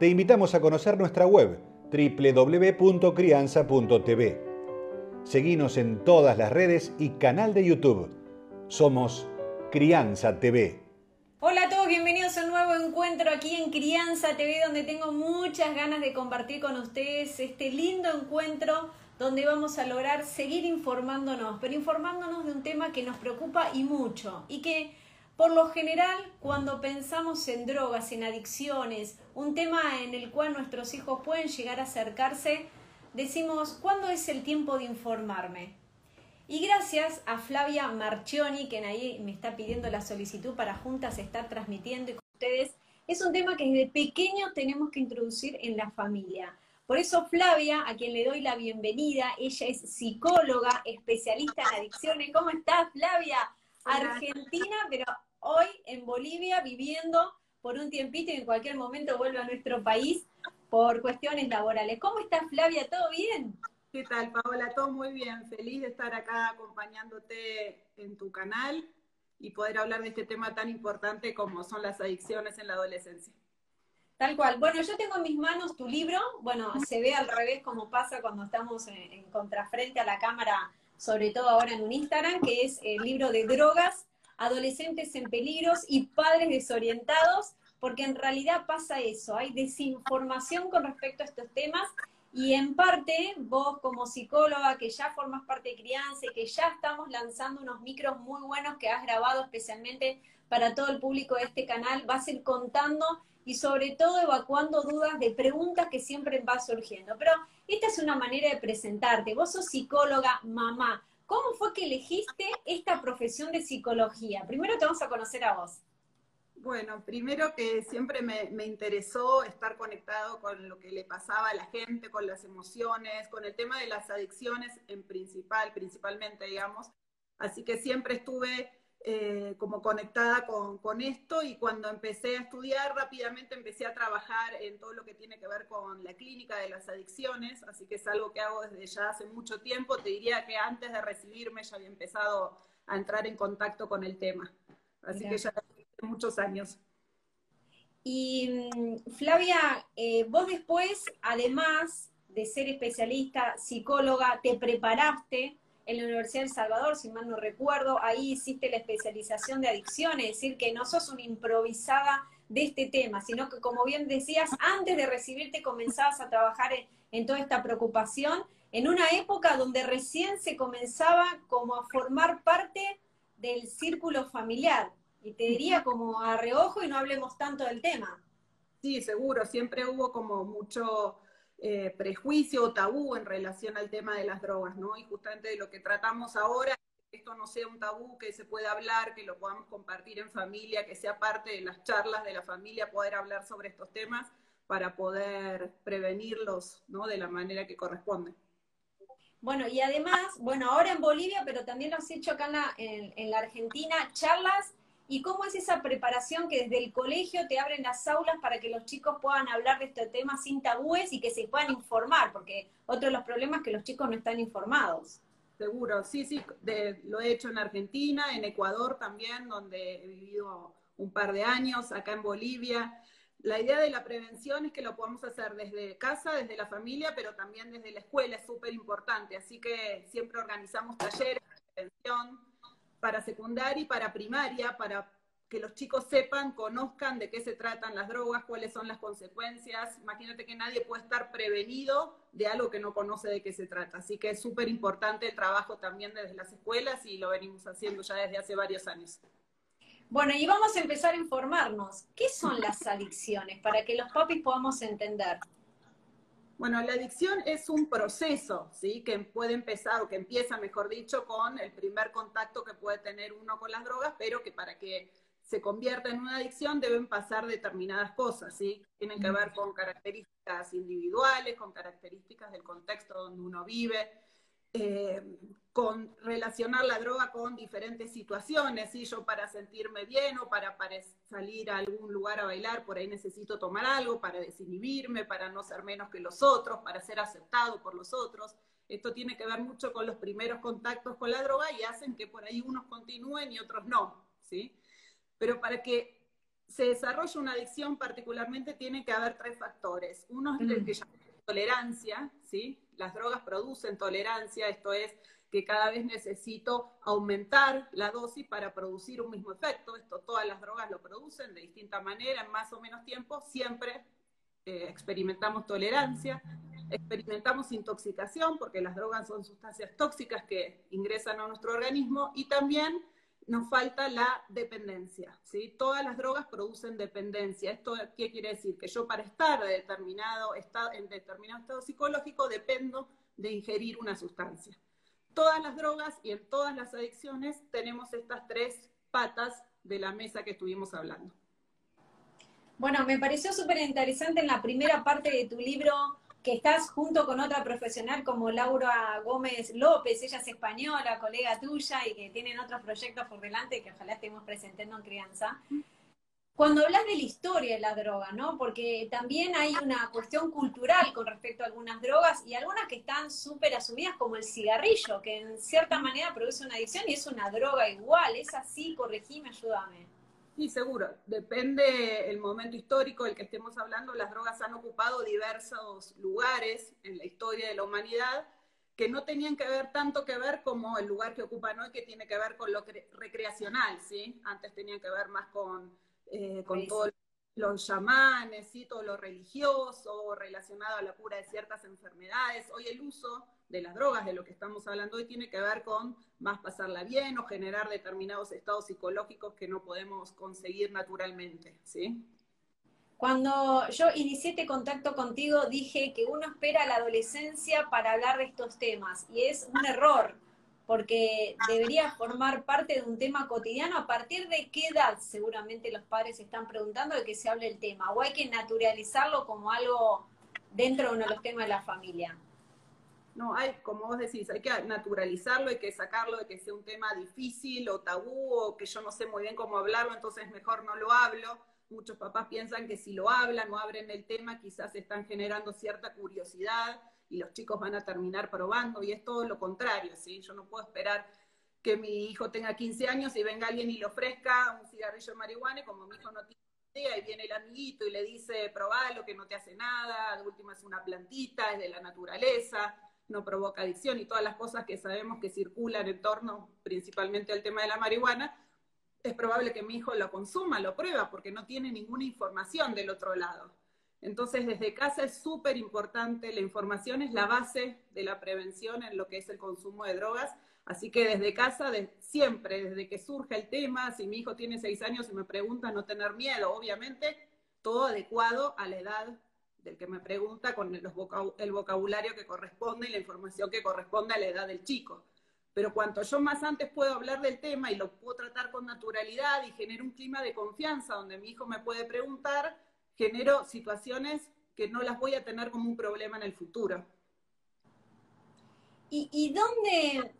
te invitamos a conocer nuestra web www.crianza.tv. Seguinos en todas las redes y canal de YouTube. Somos Crianza TV. Hola a todos, bienvenidos a un nuevo encuentro aquí en Crianza TV, donde tengo muchas ganas de compartir con ustedes este lindo encuentro donde vamos a lograr seguir informándonos, pero informándonos de un tema que nos preocupa y mucho, y que por lo general, cuando pensamos en drogas, en adicciones, un tema en el cual nuestros hijos pueden llegar a acercarse, decimos, ¿cuándo es el tiempo de informarme? Y gracias a Flavia Marchioni, quien ahí me está pidiendo la solicitud para juntas estar transmitiendo con ustedes, es un tema que desde pequeño tenemos que introducir en la familia. Por eso Flavia, a quien le doy la bienvenida, ella es psicóloga, especialista en adicciones. ¿Cómo estás, Flavia? Argentina, pero hoy en Bolivia viviendo por un tiempito y en cualquier momento vuelve a nuestro país por cuestiones laborales. ¿Cómo estás, Flavia? ¿Todo bien? ¿Qué tal, Paola? Todo muy bien. Feliz de estar acá acompañándote en tu canal y poder hablar de este tema tan importante como son las adicciones en la adolescencia. Tal cual. Bueno, yo tengo en mis manos tu libro. Bueno, se ve al revés como pasa cuando estamos en, en contrafrente a la cámara, sobre todo ahora en un Instagram, que es el libro de drogas adolescentes en peligros y padres desorientados, porque en realidad pasa eso, hay desinformación con respecto a estos temas y en parte vos como psicóloga que ya formas parte de crianza y que ya estamos lanzando unos micros muy buenos que has grabado especialmente para todo el público de este canal, vas a ir contando y sobre todo evacuando dudas de preguntas que siempre van surgiendo. Pero esta es una manera de presentarte. Vos sos psicóloga, mamá, ¿Cómo fue que elegiste esta profesión de psicología? Primero te vamos a conocer a vos. Bueno, primero que siempre me, interesó estar conectado con lo que le pasaba a la gente, con las emociones, con el tema de las adicciones en principal, principalmente, digamos. Así que siempre estuve eh, como conectada con, esto y cuando empecé a estudiar rápidamente empecé a trabajar en todo lo que tiene que ver con la clínica de las adicciones, así que es algo que hago desde ya hace mucho tiempo. Te diría que antes de recibirme ya había empezado a entrar en contacto con el tema, así que ya hace muchos años. Y mm, Flavia, eh, vos después, además de ser especialista, psicóloga, te preparaste en la Universidad del Salvador, si mal no recuerdo, ahí hiciste la especialización de adicciones, es decir, que no sos una improvisada de este tema, sino que como bien decías, antes de recibirte comenzabas a trabajar en, toda esta preocupación, en una época donde recién se comenzaba como a formar parte del círculo familiar, y te diría como a reojo y no hablemos tanto del tema. Sí, seguro, siempre hubo como mucho eh, prejuicio o tabú en relación al tema de las drogas, ¿no? Y justamente de lo que tratamos ahora, que esto no sea un tabú, que se pueda hablar, que lo podamos compartir en familia, que sea parte de las charlas de la familia, poder hablar sobre estos temas para poder prevenirlos, ¿no? De la manera que corresponde. Bueno, y además, bueno, ahora en Bolivia, pero también lo has hecho acá en la Argentina, charlas y cómo es esa preparación que desde el colegio te abren las aulas para que los chicos puedan hablar de este tema sin tabúes y que se puedan informar, porque otro de los problemas es que los chicos no están informados. Seguro, sí, sí, lo he hecho en Argentina, en Ecuador también, donde he vivido un par de años, acá en Bolivia. La idea de la prevención es que lo podamos hacer desde casa, desde la familia, pero también desde la escuela, es súper importante. Así que siempre organizamos talleres de prevención, para secundaria y para primaria, para que los chicos sepan, conozcan de qué se tratan las drogas, cuáles son las consecuencias. Imagínate que nadie puede estar prevenido de algo que no conoce de qué se trata. Así que es súper importante el trabajo también desde las escuelas y lo venimos haciendo ya desde hace varios años. Bueno, y vamos a empezar a informarnos. ¿Qué son las adicciones para que los papis podamos entender? Bueno, la adicción es un proceso, ¿sí? Que puede empezar, o que empieza, mejor dicho, con el primer contacto que puede tener uno con las drogas, pero que para que se convierta en una adicción deben pasar determinadas cosas, ¿sí? Tienen que ver con características características individuales, con características del contexto donde uno vive, eh, con relacionar la droga con diferentes situaciones, ¿sí? yo para sentirme bien o para, para, salir a algún lugar a bailar, por ahí necesito tomar algo para desinhibirme, para no ser menos que los otros, para ser aceptado por los otros. Esto tiene que ver mucho con los primeros contactos con la droga y hacen que por ahí unos continúen y otros no, ¿sí? Pero para que se desarrolle una adicción particularmente tiene que haber tres factores. Uno es el que llamamos tolerancia, ¿sí? Las drogas producen tolerancia, esto es que cada vez necesito aumentar la dosis para producir un mismo efecto. Esto todas las drogas lo producen de distinta manera, en más o menos tiempo, siempre eh, experimentamos tolerancia, experimentamos intoxicación, porque las drogas son sustancias tóxicas que ingresan a nuestro organismo, y también nos falta la dependencia, ¿sí? Todas las drogas producen dependencia. ¿Esto qué quiere decir? Que yo para estar determinado estado, en determinado estado psicológico dependo de ingerir una sustancia. Todas las drogas y en todas las adicciones tenemos estas tres patas de la mesa que estuvimos hablando. Bueno, me pareció súper interesante en la primera parte de tu libro que estás junto con otra profesional como Laura Gómez López, ella es española, colega tuya y que tienen otros proyectos por delante que ojalá estemos presentando en crianza. Cuando hablas de la historia de la droga, ¿no? Porque también hay una cuestión cultural con respecto a algunas drogas y algunas que están súper asumidas como el cigarrillo, que en cierta manera produce una adicción y es una droga igual. ¿Es así? Corregime, ayúdame. Sí, seguro. Depende el momento histórico del que estemos hablando. Las drogas han ocupado diversos lugares en la historia de la humanidad que no tenían que ver tanto que ver como el lugar que ocupan hoy, que tiene que ver con lo recreacional, ¿sí? Antes tenían que ver más con, eh, con todos los chamanes, ¿sí? Todo lo religioso relacionado a la cura de ciertas enfermedades. Hoy el uso de las drogas, de lo que estamos hablando hoy, tiene que ver con más pasarla bien o generar determinados estados psicológicos que no podemos conseguir naturalmente, ¿sí? Cuando yo inicié este contacto contigo, dije que uno espera la adolescencia para hablar de estos temas, y es un error, porque debería formar parte de un tema cotidiano. ¿A partir de qué edad seguramente los padres están preguntando de que se hable el tema? ¿O hay que naturalizarlo como algo dentro de uno de los temas de la familia? No, hay, como vos decís, hay que naturalizarlo, hay que sacarlo de que sea un tema difícil o tabú o que yo no sé muy bien cómo hablarlo, entonces mejor no lo hablo. Muchos papás piensan que si lo hablan o abren el tema, quizás están generando cierta curiosidad y los chicos van a terminar probando, y es todo lo contrario, ¿sí? Yo no puedo esperar que mi hijo tenga 15 años y venga alguien y le ofrezca un cigarrillo de marihuana, y como mi hijo no tiene idea, y viene el amiguito y le dice, probalo, que no te hace nada, de última es una plantita, es de la naturaleza, no provoca adicción y todas las cosas que sabemos que circulan en torno principalmente al tema de la marihuana, es probable que mi hijo lo consuma, lo prueba, porque no tiene ninguna información del otro lado. Entonces, desde casa es súper importante, la información es la base de la prevención en lo que es el consumo de drogas, así que desde casa, siempre, desde que surge el tema, si mi hijo tiene seis años y me pregunta, no tener miedo, obviamente, todo adecuado a la edad del que me pregunta con el vocabulario que corresponde y la información que corresponde a la edad del chico. Pero cuanto yo más antes puedo hablar del tema y lo puedo tratar con naturalidad y genero un clima de confianza donde mi hijo me puede preguntar, genero situaciones que no las voy a tener como un problema en el futuro. ¿Y, y dónde?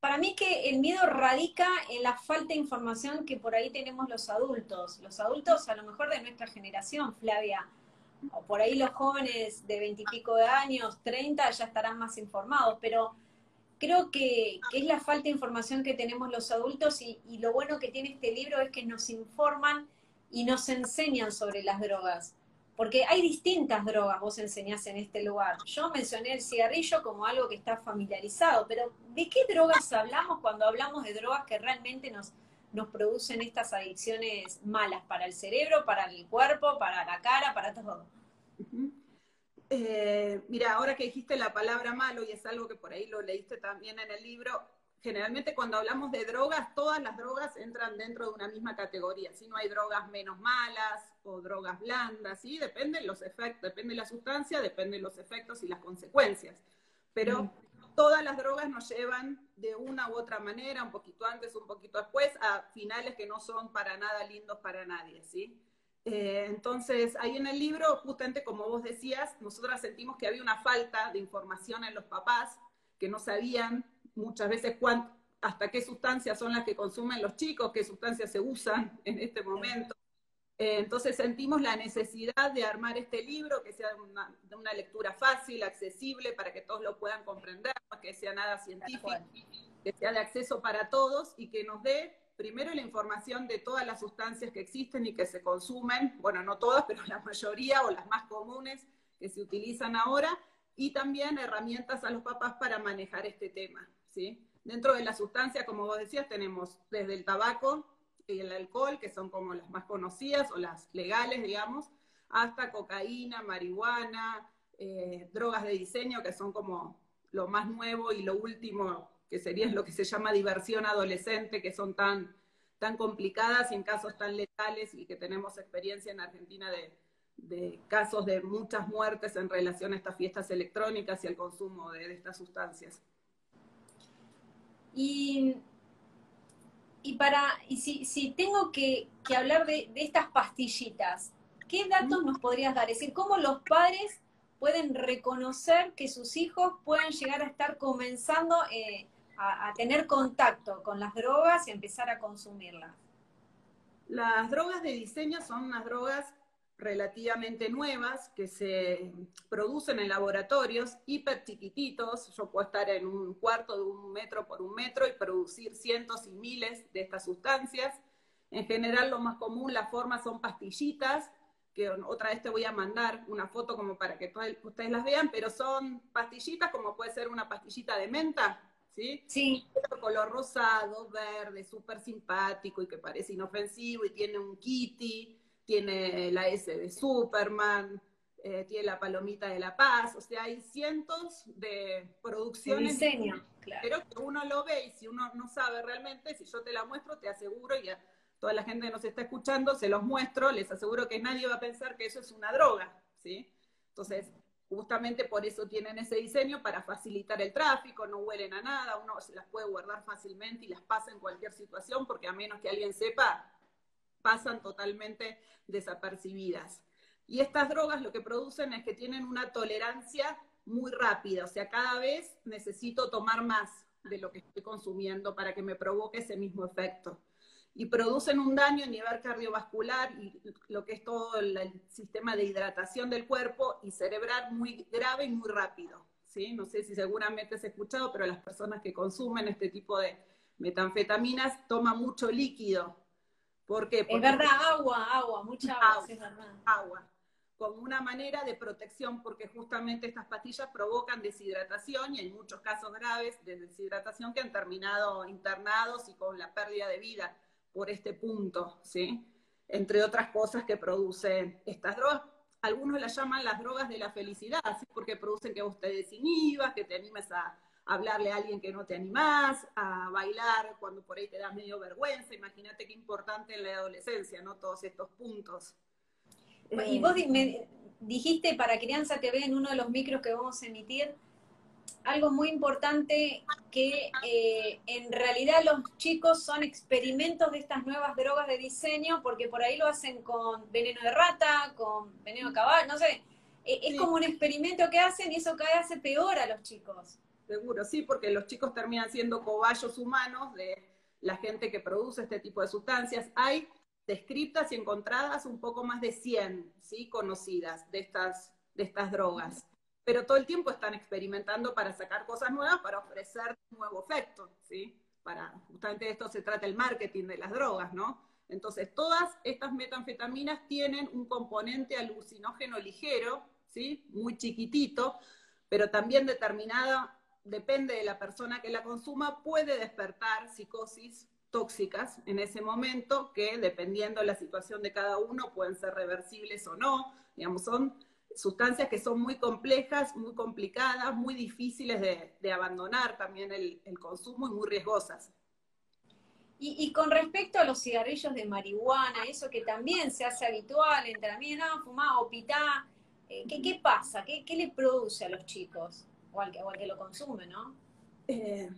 Para mí que el miedo radica en la falta de información que por ahí tenemos los adultos. Los adultos a lo mejor de nuestra generación, Flavia o por ahí los jóvenes de veintipico de años, treinta, ya estarán más informados, pero creo que, es la falta de información que tenemos los adultos y, lo bueno que tiene este libro es que nos informan y nos enseñan sobre las drogas. Porque hay distintas drogas, vos enseñás en este lugar. Yo mencioné el cigarrillo como algo que está familiarizado, pero ¿de qué drogas hablamos cuando hablamos de drogas que realmente nos, nos producen estas adicciones malas para el cerebro, para el cuerpo, para la cara, para todo. Eh, mira, ahora que dijiste la palabra malo, y es algo que por ahí lo leíste también en el libro, generalmente cuando hablamos de drogas, todas las drogas entran dentro de una misma categoría. Si no hay drogas menos malas o drogas blandas, ¿sí? Depende de los efectos, depende de la sustancia, depende de los efectos y las consecuencias. Pero todas las drogas nos llevan de una u otra manera, un poquito antes, un poquito después, a finales que no son para nada lindos para nadie, ¿sí? Eh, entonces, ahí en el libro, justamente como vos decías, nosotras sentimos que había una falta de información en los papás, que no sabían muchas veces hasta qué sustancias son las que consumen los chicos, qué sustancias se usan en este momento. Eh, entonces sentimos la necesidad de armar este libro, que sea de una, lectura fácil, accesible, para que todos lo puedan comprender, que sea nada científico, que sea de acceso para todos y que nos dé primero la información de todas las sustancias que existen y que se consumen, bueno, no todas, pero la mayoría o las más comunes que se utilizan ahora, y también herramientas a los papás para manejar este tema, ¿sí? Dentro de las sustancias, como vos decías, tenemos desde el tabaco y el alcohol, que son como las más conocidas o las legales, digamos, hasta cocaína, marihuana, eh, drogas de diseño, que son como lo más nuevo y lo último que sería lo que se llama diversión adolescente, que son tan, tan complicadas y en casos tan letales y que tenemos experiencia en Argentina de, de casos de muchas muertes en relación a estas fiestas electrónicas y al consumo de, estas sustancias. Y, y, para, y si, si tengo que, que hablar de, de, estas pastillitas, ¿qué datos nos podrías dar? Es decir, ¿cómo los padres pueden reconocer que sus hijos pueden llegar a estar comenzando eh, a, tener contacto con las drogas y empezar a consumirlas? Las drogas de diseño son unas drogas relativamente nuevas que se producen en laboratorios hiper chiquititos. Yo puedo estar en un cuarto de un metro por un metro y producir cientos y miles de estas sustancias. En general, lo más común, las formas son pastillitas, que otra vez te voy a mandar una foto como para que ustedes las vean, pero son pastillitas como puede ser una pastillita de menta, ¿sí? Sí. Color rosado, verde, súper simpático y que parece inofensivo y tiene un kitty, tiene la S de Superman, eh, tiene la palomita de la paz, o sea, hay cientos de producciones. diseño, claro. Pero que uno lo ve y si uno no sabe realmente, si yo te la muestro, te aseguro y a toda la gente que nos está escuchando, se los muestro, les aseguro que nadie va a pensar que eso es una droga, ¿sí? Entonces, Justamente por eso tienen ese diseño, para facilitar el tráfico, no huelen a nada, uno se las puede guardar fácilmente y las pasa en cualquier situación, porque a menos que alguien sepa, pasan totalmente desapercibidas. Y estas drogas lo que producen es que tienen una tolerancia muy rápida, o sea, cada vez necesito tomar más de lo que estoy consumiendo para que me provoque ese mismo efecto y producen un daño a nivel cardiovascular y lo que es todo el, sistema de hidratación del cuerpo y cerebral muy grave y muy rápido. ¿sí? No sé si seguramente has escuchado, pero las personas que consumen este tipo de metanfetaminas toman mucho líquido. ¿Por qué? Porque es verdad, agua, agua, mucha agua, agua, agua como una manera de protección, porque justamente estas pastillas provocan deshidratación y hay muchos casos graves de deshidratación que han terminado internados y con la pérdida de vida por este punto, ¿sí? Entre otras cosas que producen estas drogas. Algunos las llaman las drogas de la felicidad, ¿sí? porque producen que vos te desinhibas, que te animes a, hablarle a alguien que no te animás, a bailar cuando por ahí te das medio vergüenza. Imagínate qué importante en la adolescencia, ¿no? Todos estos puntos. Y vos me dijiste para Crianza TV en uno de los micros que vamos a emitir, algo muy importante que eh, en realidad los chicos son experimentos de estas nuevas drogas de diseño porque por ahí lo hacen con veneno de rata, con veneno de caballo, no sé. E, es como un experimento que hacen y eso cada vez hace peor a los chicos. Seguro, sí, porque los chicos terminan siendo cobayos humanos de la gente que produce este tipo de sustancias. Hay descritas y encontradas un poco más de 100, ¿sí? Conocidas de estas, de estas drogas pero todo el tiempo están experimentando para sacar cosas nuevas, para ofrecer un nuevo efecto, ¿sí? Para, justamente de esto se trata el marketing de las drogas, ¿no? Entonces, todas estas metanfetaminas tienen un componente alucinógeno ligero, ¿sí? Muy chiquitito, pero también determinada, depende de la persona que la consuma, puede despertar psicosis tóxicas en ese momento, que dependiendo de la situación de cada uno, pueden ser reversibles o no, digamos, son sustancias que son muy complejas, muy complicadas, muy difíciles de, abandonar también el, consumo y muy riesgosas. Y, con respecto a los cigarrillos de marihuana, eso que también se hace habitual entre amigos, no, fumá o pitá, eh, ¿qué, pasa? ¿Qué, le produce a los chicos? O que, que lo consume, ¿no? Eh,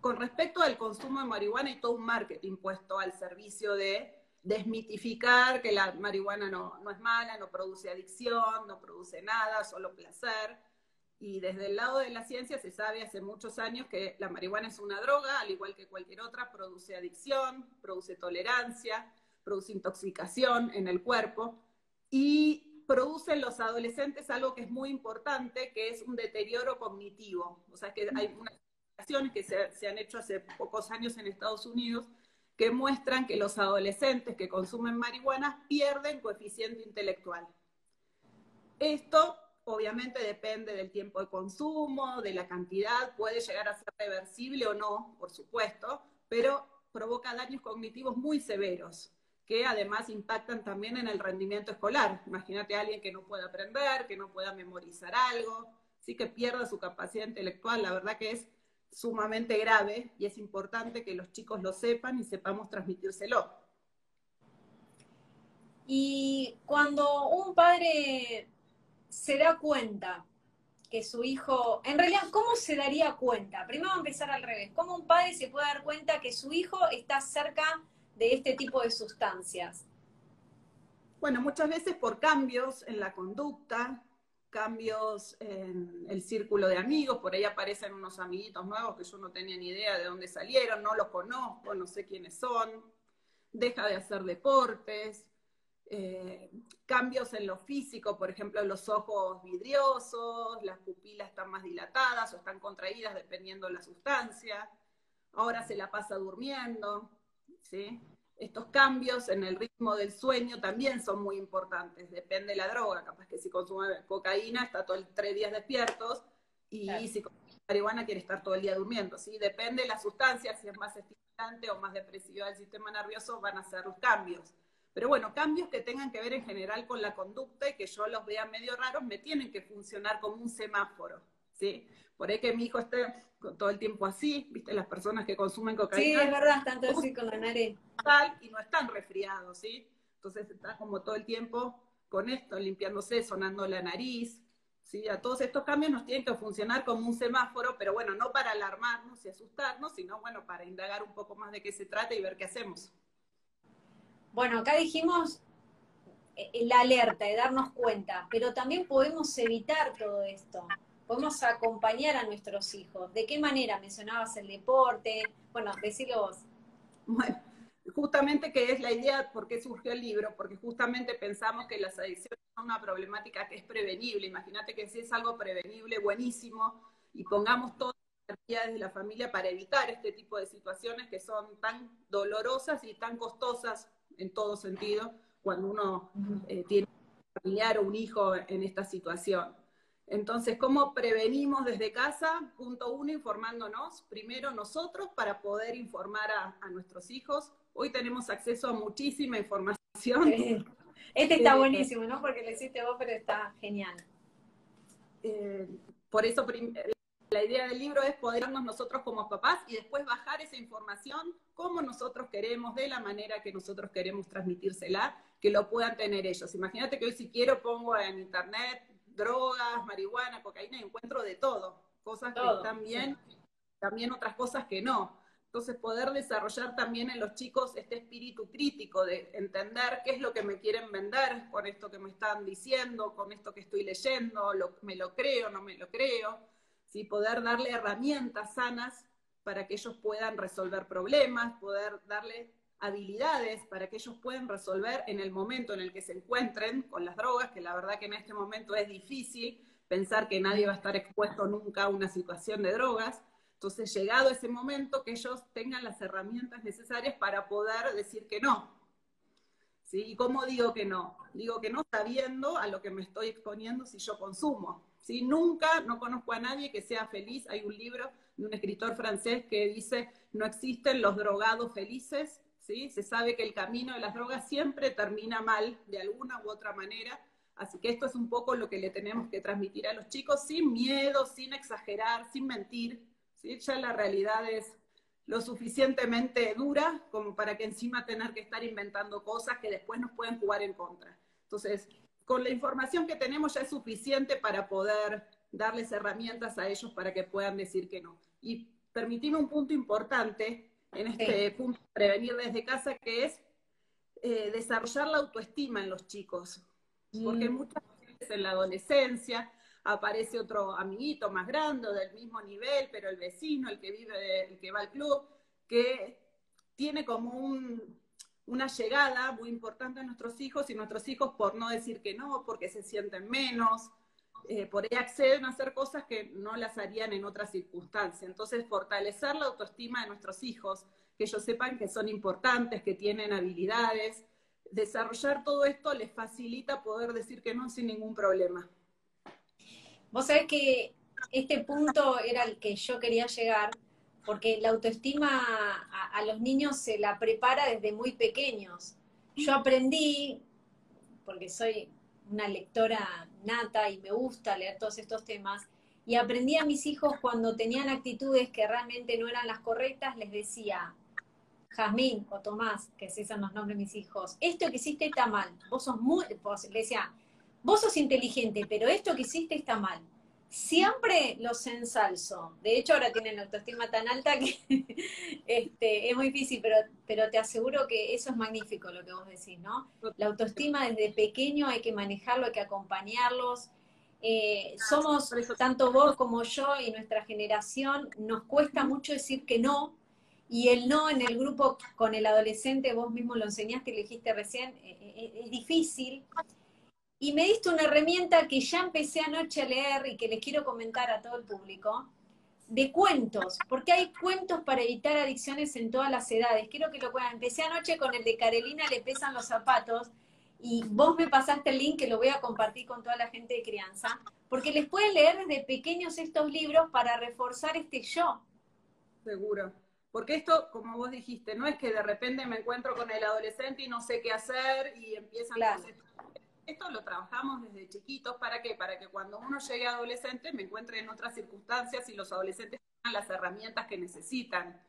con respecto al consumo de marihuana, hay todo un marketing puesto al servicio de desmitificar que la marihuana no, no es mala, no produce adicción, no produce nada, solo placer. Y desde el lado de la ciencia se sabe hace muchos años que la marihuana es una droga, al igual que cualquier otra, produce adicción, produce tolerancia, produce intoxicación en el cuerpo y produce en los adolescentes algo que es muy importante, que es un deterioro cognitivo. O sea que hay unas investigaciones que se, se han hecho hace pocos años en Estados Unidos que muestran que los adolescentes que consumen marihuana pierden coeficiente intelectual. Esto obviamente depende del tiempo de consumo, de la cantidad, puede llegar a ser reversible o no, por supuesto, pero provoca daños cognitivos muy severos que además impactan también en el rendimiento escolar. Imagínate a alguien que no pueda aprender, que no pueda memorizar algo, sí que pierda su capacidad intelectual. La verdad que es sumamente grave y es importante que los chicos lo sepan y sepamos transmitírselo. Y cuando un padre se da cuenta que su hijo, en realidad, ¿cómo se daría cuenta? Primero empezar al revés. ¿Cómo un padre se puede dar cuenta que su hijo está cerca de este tipo de sustancias? Bueno, muchas veces por cambios en la conducta, cambios en el círculo de amigos, por ahí aparecen unos amiguitos nuevos que yo no tenía ni idea de dónde salieron, no los conozco, no sé quiénes son, deja de hacer deportes, eh, cambios en lo físico, por ejemplo, los ojos vidriosos, las pupilas están más dilatadas o están contraídas dependiendo de la sustancia, ahora se la pasa durmiendo, ¿sí? Estos cambios en el ritmo del sueño también son muy importantes, depende de la droga, capaz que si consume cocaína está todo el tres días despiertos y si consume marihuana quiere estar todo el día durmiendo, ¿sí? Depende de la sustancia, si es más estimulante o más depresiva del sistema nervioso van a ser los cambios. Pero bueno, cambios que tengan que ver en general con la conducta y que yo los vea medio raros me tienen que funcionar como un semáforo, ¿sí? Por ahí que mi hijo esté todo el tiempo así, ¿viste? Las personas que consumen cocaína. Sí, es verdad, tanto así con la nariz. Y no están resfriados, ¿sí? Entonces está como todo el tiempo con esto, limpiándose, sonando la nariz, ¿sí? A todos estos cambios nos tienen que funcionar como un semáforo, pero bueno, no para alarmarnos y asustarnos, sino bueno, para indagar un poco más de qué se trata y ver qué hacemos. Bueno, acá dijimos eh, la alerta de darnos cuenta, pero también podemos evitar todo esto podemos acompañar a nuestros hijos? ¿De qué manera? Mencionabas el deporte. Bueno, decilo vos. Bueno, justamente que es la idea por qué surgió el libro, porque justamente pensamos que las adicciones son una problemática que es prevenible. Imagínate que si es algo prevenible, buenísimo, y pongamos toda la energía desde la familia para evitar este tipo de situaciones que son tan dolorosas y tan costosas en todo sentido cuando uno eh, tiene un familiar o un hijo en esta situación. Entonces, ¿cómo prevenimos desde casa? Punto uno, informándonos primero nosotros para poder informar a, nuestros hijos. Hoy tenemos acceso a muchísima información. Este está eh, buenísimo, ¿no? Porque lo hiciste vos, pero está genial. Eh, por eso la idea del libro es podernos nosotros como papás y después bajar esa información como nosotros queremos, de la manera que nosotros queremos transmitírsela, que lo puedan tener ellos. Imagínate que hoy si quiero pongo en internet drogas, marihuana, cocaína, encuentro de todo, cosas que están bien, también otras cosas que no. Entonces, poder desarrollar también en los chicos este espíritu crítico de entender qué es lo que me quieren vender con esto que me están diciendo, con esto que estoy leyendo, me lo creo, no me lo creo, ¿sí? poder darle herramientas sanas para que ellos puedan resolver problemas, poder darle habilidades para que ellos puedan resolver en el momento en el que se encuentren con las drogas, que la verdad que en este momento es difícil pensar que nadie va a estar expuesto nunca a una situación de drogas. Entonces, llegado ese momento, que ellos tengan las herramientas necesarias para poder decir que no. ¿Sí? ¿Y cómo digo que no? Digo que no sabiendo a lo que me estoy exponiendo si yo consumo. ¿Sí? Nunca, no conozco a nadie que sea feliz. Hay un libro de un escritor francés que dice, no existen los drogados felices, ¿sí? Se sabe que el camino de las drogas siempre termina mal, de alguna u otra manera, así que esto es un poco lo que le tenemos que transmitir a los chicos, sin miedo, sin exagerar, sin mentir, ¿sí? Ya la realidad es lo suficientemente dura como para que encima tener que estar inventando cosas que después nos pueden jugar en contra. Entonces, con la información que tenemos ya es suficiente para poder darles herramientas a ellos para que puedan decir que no. Y permitime un punto importante, en este punto prevenir desde casa, que es eh, desarrollar la autoestima en los chicos, porque mm. muchas veces en la adolescencia aparece otro amiguito más grande del mismo nivel, pero el vecino, el que vive, el que va al club, que tiene como una llegada muy importante a nuestros hijos y nuestros hijos por no decir que no, porque se sienten menos, eh, por ahí acceden a hacer cosas que no las harían en otras circunstancias. Entonces, fortalecer la autoestima de nuestros hijos, que ellos sepan que son importantes, que tienen habilidades, desarrollar todo esto les facilita poder decir que no sin ningún problema. Vos sabés que este punto era el que yo quería llegar, porque la autoestima a, los niños se la prepara desde muy pequeños. Yo aprendí, porque soy una lectora nata y me gusta leer todos estos temas, y aprendí a mis hijos cuando tenían actitudes que realmente no eran las correctas, les decía, Jazmín o Tomás, que esos son los nombres de mis hijos, esto que hiciste está mal, vos sos muy, vos, le decía, vos sos inteligente, pero esto que hiciste está mal. Siempre los ensalzo. De hecho, ahora tienen autoestima tan alta que este, es muy difícil, pero, pero te aseguro que eso es magnífico lo que vos decís, ¿no? La autoestima desde pequeño hay que manejarlo, hay que acompañarlos. Eh, somos, tanto vos como yo y nuestra generación, nos cuesta mucho decir que no, y el no en el grupo con el adolescente, vos mismo lo enseñaste, lo dijiste recién, eh, eh, es difícil y me diste una herramienta que ya empecé anoche a leer y que les quiero comentar a todo el público, de cuentos, porque hay cuentos para evitar adicciones en todas las edades. Quiero que lo puedan. Empecé anoche con el de Carolina Le pesan los zapatos y vos me pasaste el link que lo voy a compartir con toda la gente de crianza, porque les pueden leer desde pequeños estos libros para reforzar este yo. Seguro. Porque esto, como vos dijiste, no es que de repente me encuentro con el adolescente y no sé qué hacer y empiezan claro. Esto lo trabajamos desde chiquitos, ¿para qué? Para que cuando uno llegue a adolescente me encuentre en otras circunstancias y los adolescentes tengan las herramientas que necesitan.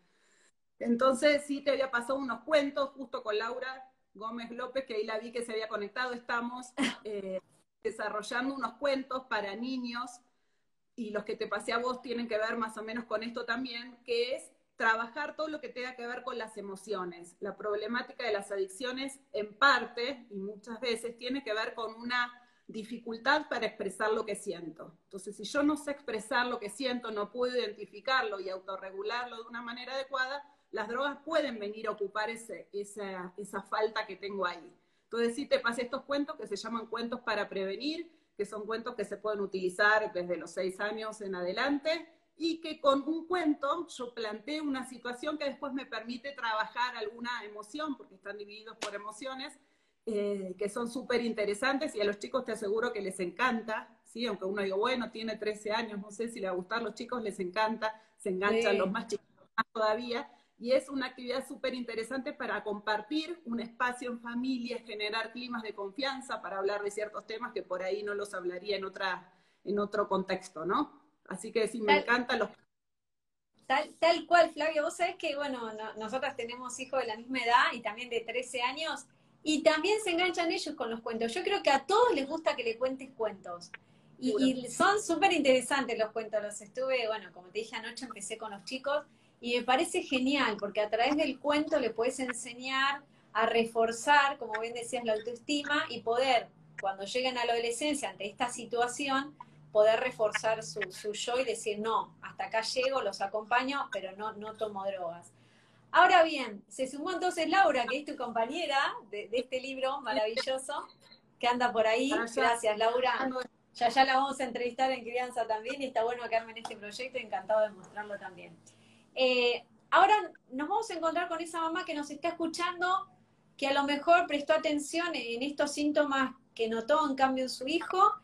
Entonces, sí te había pasado unos cuentos justo con Laura Gómez López, que ahí la vi que se había conectado, estamos eh, desarrollando unos cuentos para niños y los que te pasé a vos tienen que ver más o menos con esto también, que es trabajar todo lo que tenga que ver con las emociones. La problemática de las adicciones en parte y muchas veces tiene que ver con una dificultad para expresar lo que siento. Entonces, si yo no sé expresar lo que siento, no puedo identificarlo y autorregularlo de una manera adecuada, las drogas pueden venir a ocupar ese, esa, esa falta que tengo ahí. Entonces, sí te pasé estos cuentos que se llaman cuentos para prevenir, que son cuentos que se pueden utilizar desde los seis años en adelante y que con un cuento yo planteo una situación que después me permite trabajar alguna emoción, porque están divididos por emociones, eh, que son súper interesantes y a los chicos te aseguro que les encanta, ¿sí? aunque uno diga, bueno, tiene 13 años, no sé si le va a gustar, los chicos les encanta, se enganchan los más chicos más todavía, y es una actividad súper interesante para compartir un espacio en familia, generar climas de confianza para hablar de ciertos temas que por ahí no los hablaría en, otra, en otro contexto, ¿no? Así que sí, me encantan los... Tal, tal cual, Flavio, vos sabés que, bueno, nosotras tenemos hijos de la misma edad y también de 13 años, y también se enganchan ellos con los cuentos. Yo creo que a todos les gusta que le cuentes cuentos. Y, y son súper interesantes los cuentos. Los estuve, bueno, como te dije anoche, empecé con los chicos y me parece genial porque a través del cuento le puedes enseñar a reforzar, como bien decías, la autoestima y poder, cuando lleguen a la adolescencia ante esta situación, poder reforzar su, yo y decir, no, hasta acá llego, los acompaño, pero no, no tomo drogas. Ahora bien, se sumó entonces Laura, que es tu compañera de, este libro maravilloso, que anda por ahí. Gracias, Laura. Ya ya la vamos a entrevistar en crianza también y está bueno quedarme en este proyecto, encantado de mostrarlo también. Eh, ahora nos vamos a encontrar con esa mamá que nos está escuchando, que a lo mejor prestó atención en estos síntomas que notó en cambio en su hijo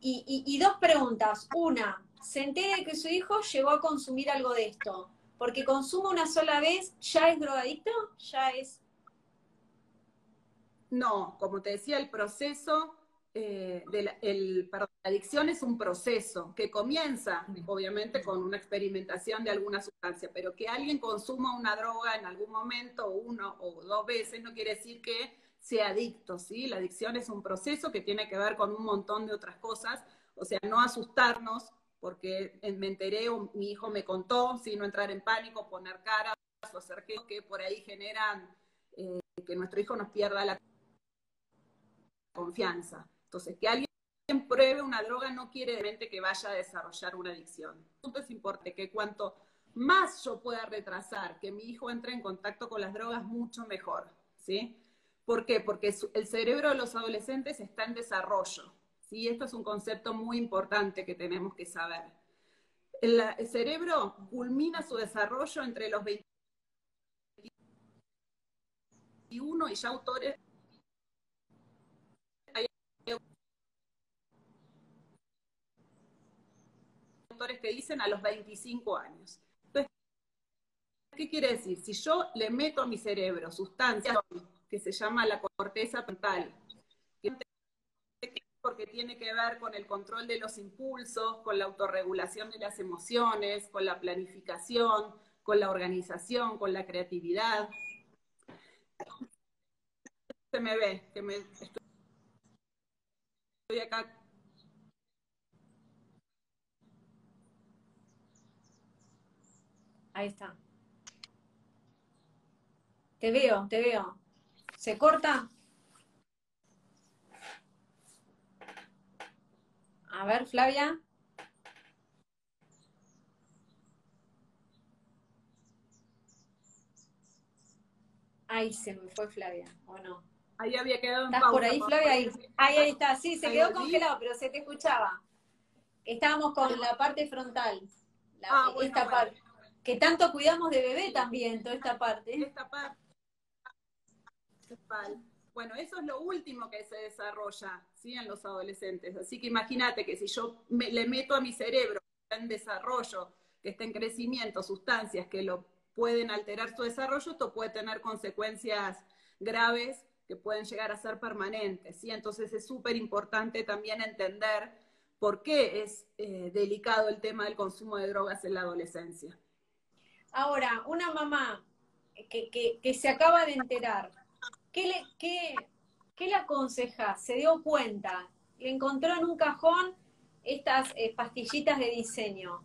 y, dos preguntas. Una, ¿se entera de que su hijo llegó a consumir algo de esto? Porque consumo una sola vez, ¿ya es drogadicto? ¿Ya es...? No, como te decía, el proceso eh, de la, la adicción es un proceso que comienza, obviamente, con una experimentación de alguna sustancia, pero que alguien consuma una droga en algún momento, uno o dos veces, no quiere decir que sea adicto, ¿sí? La adicción es un proceso que tiene que ver con un montón de otras cosas, o sea, no asustarnos porque me enteré o mi hijo me contó, sino entrar en pánico, poner cara o hacer que, por ahí generan eh, que nuestro hijo nos pierda la confianza. Entonces, que alguien pruebe una droga no quiere decir que vaya a desarrollar una adicción. Es importante que cuanto más yo pueda retrasar que mi hijo entre en contacto con las drogas, mucho mejor, ¿sí? ¿Por qué? Porque el cerebro de los adolescentes está en desarrollo, ¿sí? Esto es un concepto muy importante que tenemos que saber. El, cerebro culmina su desarrollo entre los 21 y ya autores que dicen a los 25 años. Entonces, ¿qué quiere decir? Si yo le meto a mi cerebro sustancias que se llama la corteza frontal, porque tiene que ver con el control de los impulsos, con la autorregulación de las emociones, con la planificación, con la organización, con la creatividad. Se me ve que me estoy acá Ahí está. Te veo, te veo. ¿Se corta? A ver, Flavia. Ahí se me fue Flavia, ¿o no? Ahí había quedado en ¿Estás por ahí, Flavia? Ahí, ahí, está. Sí, se quedó congelado, pero se te escuchaba. Estábamos con la parte frontal. La, ah, esta parte que tanto cuidamos de bebé también, toda esta parte. Esta parte. Bueno, eso es lo último que se desarrolla ¿sí? en los adolescentes. Así que imagínate que si yo le meto a mi cerebro que en desarrollo, que está en crecimiento, sustancias que lo pueden alterar su desarrollo, esto puede tener consecuencias graves que pueden llegar a ser permanentes. ¿sí? Entonces es súper importante también entender por qué es eh, delicado el tema del consumo de drogas en la adolescencia. Ahora, una mamá que, se acaba de enterar, ¿qué le, qué? ¿Se dio cuenta? Le encontró en un cajón estas eh, pastillitas de diseño.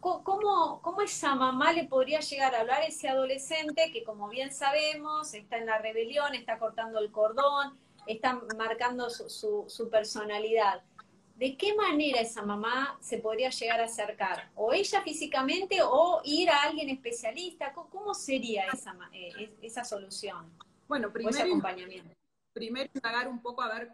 ¿Cómo, ¿Cómo, esa mamá le podría llegar a hablar a ese adolescente que, como bien sabemos, está en la rebelión, está cortando el cordón, está marcando su, personalidad? ¿de qué manera esa mamá se podría llegar a acercar? ¿O ella físicamente o ir a alguien especialista? ¿Cómo sería esa, eh, esa solución? Bueno, primero, acompañamiento. primero indagar un poco a ver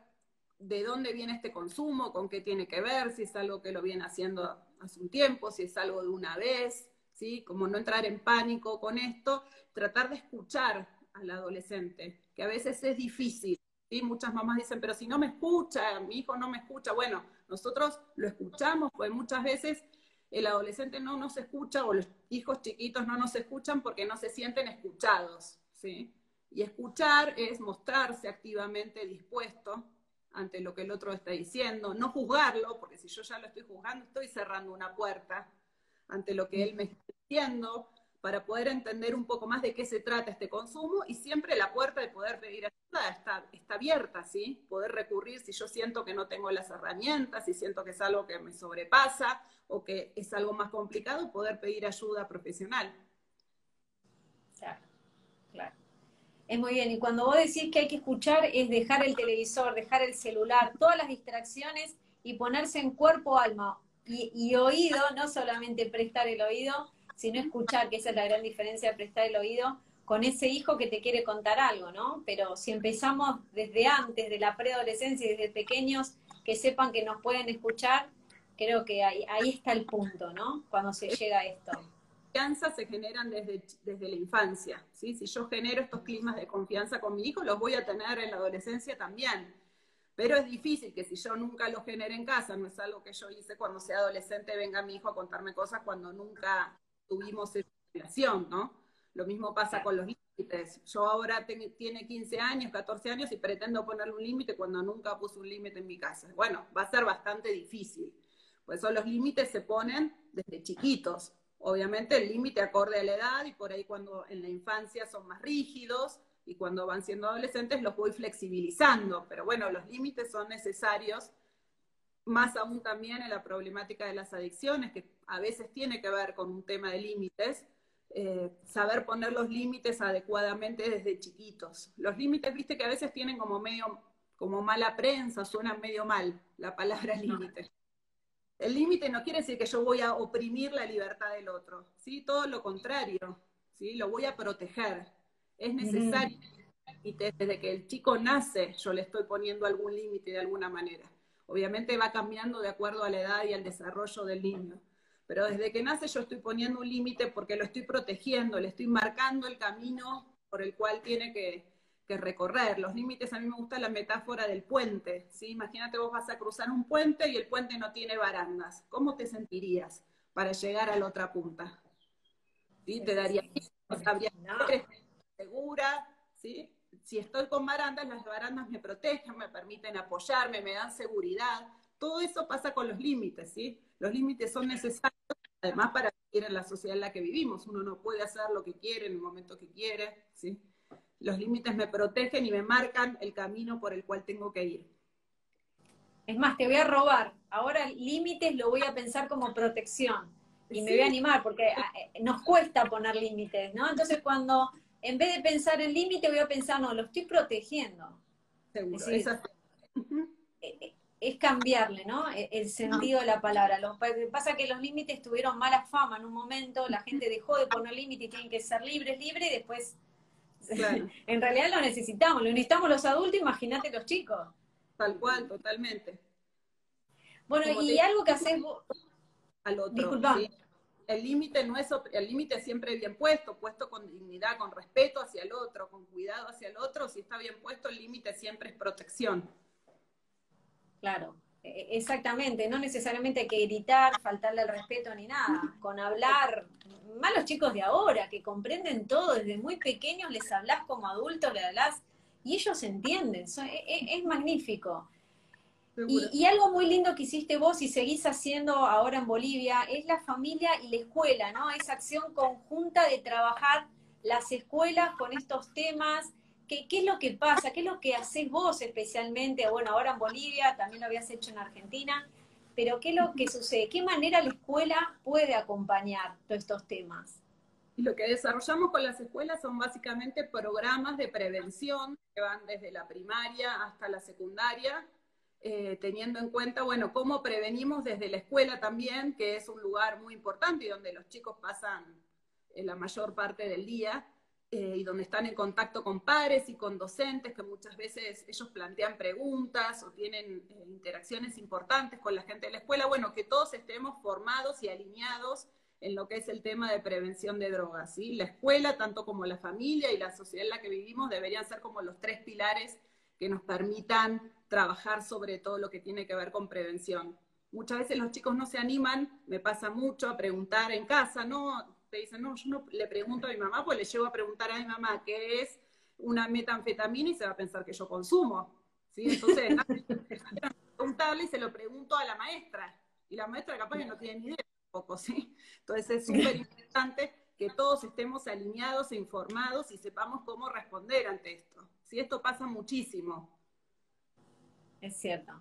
de dónde viene este consumo, con qué tiene que ver, si es algo que lo viene haciendo hace un tiempo, si es algo de una vez, ¿sí? Como no entrar en pánico con esto, tratar de escuchar al adolescente, que a veces es difícil, ¿sí? Muchas mamás dicen, pero si no me escucha, mi hijo no me escucha. Bueno, nosotros lo escuchamos, pues muchas veces el adolescente no nos escucha o los hijos chiquitos no nos escuchan porque no se sienten escuchados, ¿sí? Y escuchar es mostrarse activamente dispuesto ante lo que el otro está diciendo, no juzgarlo, porque si yo ya lo estoy juzgando, estoy cerrando una puerta ante lo que él me está diciendo, para poder entender un poco más de qué se trata este consumo y siempre la puerta de poder pedir ayuda está, está abierta, ¿sí? Poder recurrir si yo siento que no tengo las herramientas, si siento que es algo que me sobrepasa o que es algo más complicado, poder pedir ayuda profesional. Claro, claro. Es muy bien. Y cuando vos decís que hay que escuchar es dejar el televisor, dejar el celular, todas las distracciones y ponerse en cuerpo, alma y, oído, no solamente prestar el oído, sino escuchar, que esa es la gran diferencia de prestar el oído con ese hijo que te quiere contar algo, ¿no? Pero si empezamos desde antes, de la preadolescencia desde pequeños, que sepan que nos pueden escuchar, creo que ahí, ahí está el punto, ¿no? Cuando se llega a esto. Confianza se generan desde, desde la infancia, ¿sí? Si yo genero estos climas de confianza con mi hijo, los voy a tener en la adolescencia también. Pero es difícil que si yo nunca los genere en casa, no es algo que yo hice cuando sea adolescente, venga mi hijo a contarme cosas cuando nunca tuvimos esa relación, ¿no? Lo mismo pasa con los límites. Yo ahora tiene 15 años, 14 años y pretendo ponerle un límite cuando nunca puse un límite en mi casa. Bueno, va a ser bastante difícil. Por eso los límites se ponen desde chiquitos. Obviamente el límite acorde a la edad y por ahí cuando en la infancia son más rígidos y cuando van siendo adolescentes los voy flexibilizando. Pero bueno, los límites son necesarios más aún también en la problemática de las adicciones, que a veces tiene que ver con un tema de límites, eh, saber poner los límites adecuadamente desde chiquitos. Los límites, viste que a veces tienen como medio, como mala prensa, suenan medio mal la palabra límite. El límite no quiere decir que yo voy a oprimir la libertad del otro, ¿sí? Todo lo contrario, ¿sí? Lo voy a proteger. Es necesario y desde que el chico nace yo le estoy poniendo algún límite de alguna manera. Obviamente va cambiando de acuerdo a la edad y al desarrollo del niño. Pero desde que nace yo estoy poniendo un límite porque lo estoy protegiendo, le estoy marcando el camino por el cual tiene que, recorrer. Los límites, a mí me gusta la metáfora del puente. ¿sí? Imagínate vos vas a cruzar un puente y el puente no tiene barandas. ¿Cómo te sentirías para llegar a la otra punta? ¿Sí? ¿Te daría segura? ¿sí? Si estoy con barandas, las barandas me protegen, me permiten apoyarme, me dan seguridad. Todo eso pasa con los límites, ¿sí? Los límites son necesarios, además, para vivir en la sociedad en la que vivimos. Uno no puede hacer lo que quiere en el momento que quiere, ¿sí? Los límites me protegen y me marcan el camino por el cual tengo que ir. Es más, te voy a robar. Ahora límites lo voy a pensar como protección. Y me voy a animar, porque ah, eh, nos cuesta poner límites, ¿no? Entonces cuando en vez de pensar en límite, voy a pensar, no, lo estoy protegiendo. Seguro, es, es cambiarle, ¿no? E, el sentido de la palabra. Lo que pasa que los límites tuvieron mala fama en un momento, la gente dejó de poner límites y tienen que ser libres, libres, y después, en realidad lo necesitamos, lo necesitamos los adultos, imagínate los chicos. Tal cual, totalmente. Bueno, y algo que haces vos... Al otro, El límite no es, el límite siempre bien puesto, puesto con dignidad, con respeto hacia el otro, con cuidado hacia el otro, si está bien puesto, el límite siempre es protección. Claro, e, e, exactamente, no necesariamente hay que gritar, faltarle el respeto ni nada, con hablar, más los chicos de ahora, que comprenden todo, desde muy pequeños les hablas como adultos, le hablas, y ellos entienden, e, es, magnífico. Y, y, algo muy lindo que hiciste vos y seguís haciendo ahora en Bolivia es la familia y la escuela, ¿no? Esa acción conjunta de trabajar las escuelas con estos temas, ¿Qué, es lo que pasa? ¿Qué es lo que haces vos especialmente? Bueno, ahora en Bolivia, también lo habías hecho en Argentina, pero ¿qué es lo que sucede? ¿Qué manera la escuela puede acompañar todos estos temas? Lo que desarrollamos con las escuelas son básicamente programas de prevención que van desde la primaria hasta la secundaria, eh, teniendo en cuenta, bueno, cómo prevenimos desde la escuela también, que es un lugar muy importante y donde los chicos pasan eh, la mayor parte del día. Eh, y donde están en contacto con padres y con docentes, que muchas veces ellos plantean preguntas o tienen eh, interacciones importantes con la gente de la escuela, bueno, que todos estemos formados y alineados en lo que es el tema de prevención de drogas. ¿sí? La escuela, tanto como la familia y la sociedad en la que vivimos, deberían ser como los tres pilares que nos permitan trabajar sobre todo lo que tiene que ver con prevención. Muchas veces los chicos no se animan, me pasa mucho a preguntar en casa, ¿no? Te dicen, no, yo no le pregunto a mi mamá, pues le llevo a preguntar a mi mamá qué es una metanfetamina y se va a pensar que yo consumo. ¿sí? Entonces, preguntarle y se lo pregunto a la maestra. Y la maestra capaz que no tiene ni idea tampoco, ¿sí? Entonces es súper importante que todos estemos alineados e informados y sepamos cómo responder ante esto. ¿sí? Esto pasa muchísimo. Es cierto.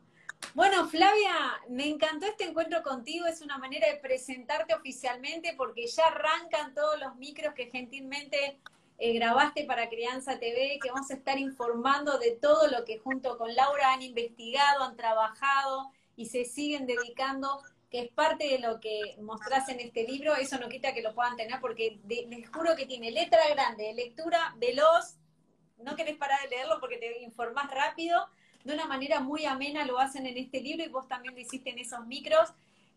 Bueno, Flavia, me encantó este encuentro contigo. Es una manera de presentarte oficialmente porque ya arrancan todos los micros que gentilmente eh, grabaste para Crianza TV, que vamos a estar informando de todo lo que junto con Laura han investigado, han trabajado y se siguen dedicando, que es parte de lo que mostrás en este libro. Eso no quita que lo puedan tener porque les juro que tiene letra grande, lectura veloz. No querés parar de leerlo porque te informás rápido de una manera muy amena lo hacen en este libro y vos también lo hiciste en esos micros,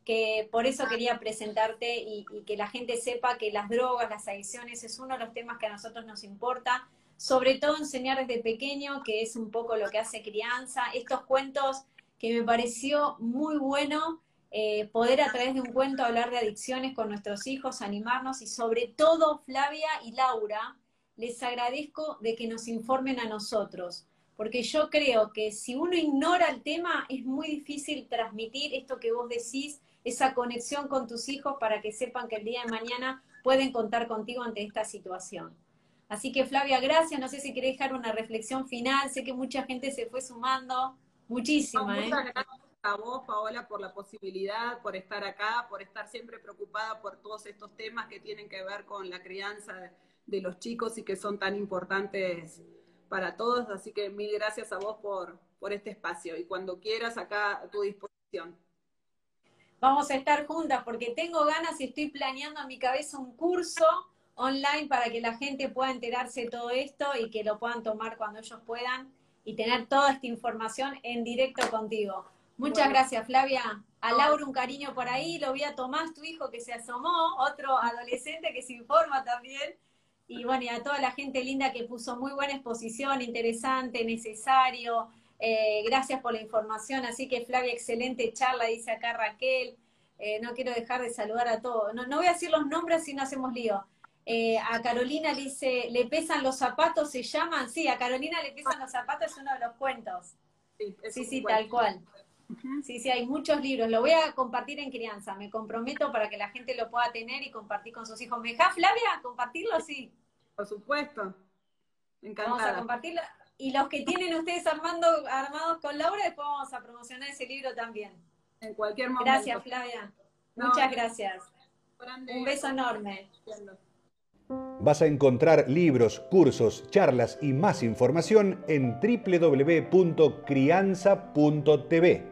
que por eso quería presentarte y, que la gente sepa que las drogas, las adicciones es uno de los temas que a nosotros nos importa, sobre todo enseñar desde pequeño, que es un poco lo que hace crianza, estos cuentos que me pareció muy bueno. Eh, poder a través de un cuento hablar de adicciones con nuestros hijos, animarnos y sobre todo Flavia y Laura, les agradezco de que nos informen a nosotros porque yo creo que si uno ignora el tema es muy difícil transmitir esto que vos decís, esa conexión con tus hijos para que sepan que el día de mañana pueden contar contigo ante esta situación. Así que Flavia, gracias. No sé si querés dejar una reflexión final. Sé que mucha gente se fue sumando. Muchísima. ¿eh? a vos, Paola, por la posibilidad, por estar acá, por estar siempre preocupada por todos estos temas que tienen que ver con la crianza de, los chicos y que son tan importantes para todos. Así que mil gracias a vos por, por este espacio y cuando quieras acá a tu disposición. Vamos a estar juntas porque tengo ganas y estoy planeando en mi cabeza un curso online para que la gente pueda enterarse de todo esto y que lo puedan tomar cuando ellos puedan y tener toda esta información en directo contigo. Muchas gracias, Flavia. A Laura un cariño por ahí, lo vi a Tomás, tu hijo que se asomó, otro adolescente que se informa también. Y bueno, y a toda la gente linda que puso muy buena exposición, interesante, necesario. Eh, gracias por la información. Así que Flavia, excelente charla, dice acá Raquel. Eh, no quiero dejar de saludar a todos. No, no voy a decir los nombres si no hacemos lío. Eh, a Carolina dice, ¿le pesan los zapatos? ¿Se llaman? Sí, a Carolina le pesan los zapatos, es uno de los cuentos. Sí, sí, tal cual. Sí, sí, hay muchos libros. Lo voy a compartir en crianza. Me comprometo para que la gente lo pueda tener y compartir con sus hijos. ¿Me deja, Flavia, compartirlo? Sí. Por supuesto. Encantada. Vamos a compartirlo. Y los que tienen ustedes armando, armados con Laura, después vamos a promocionar ese libro también. En cualquier momento. Gracias, Flavia. Muchas gracias. Un beso enorme. Vas a encontrar libros, cursos, charlas y más información en www.crianza.tv.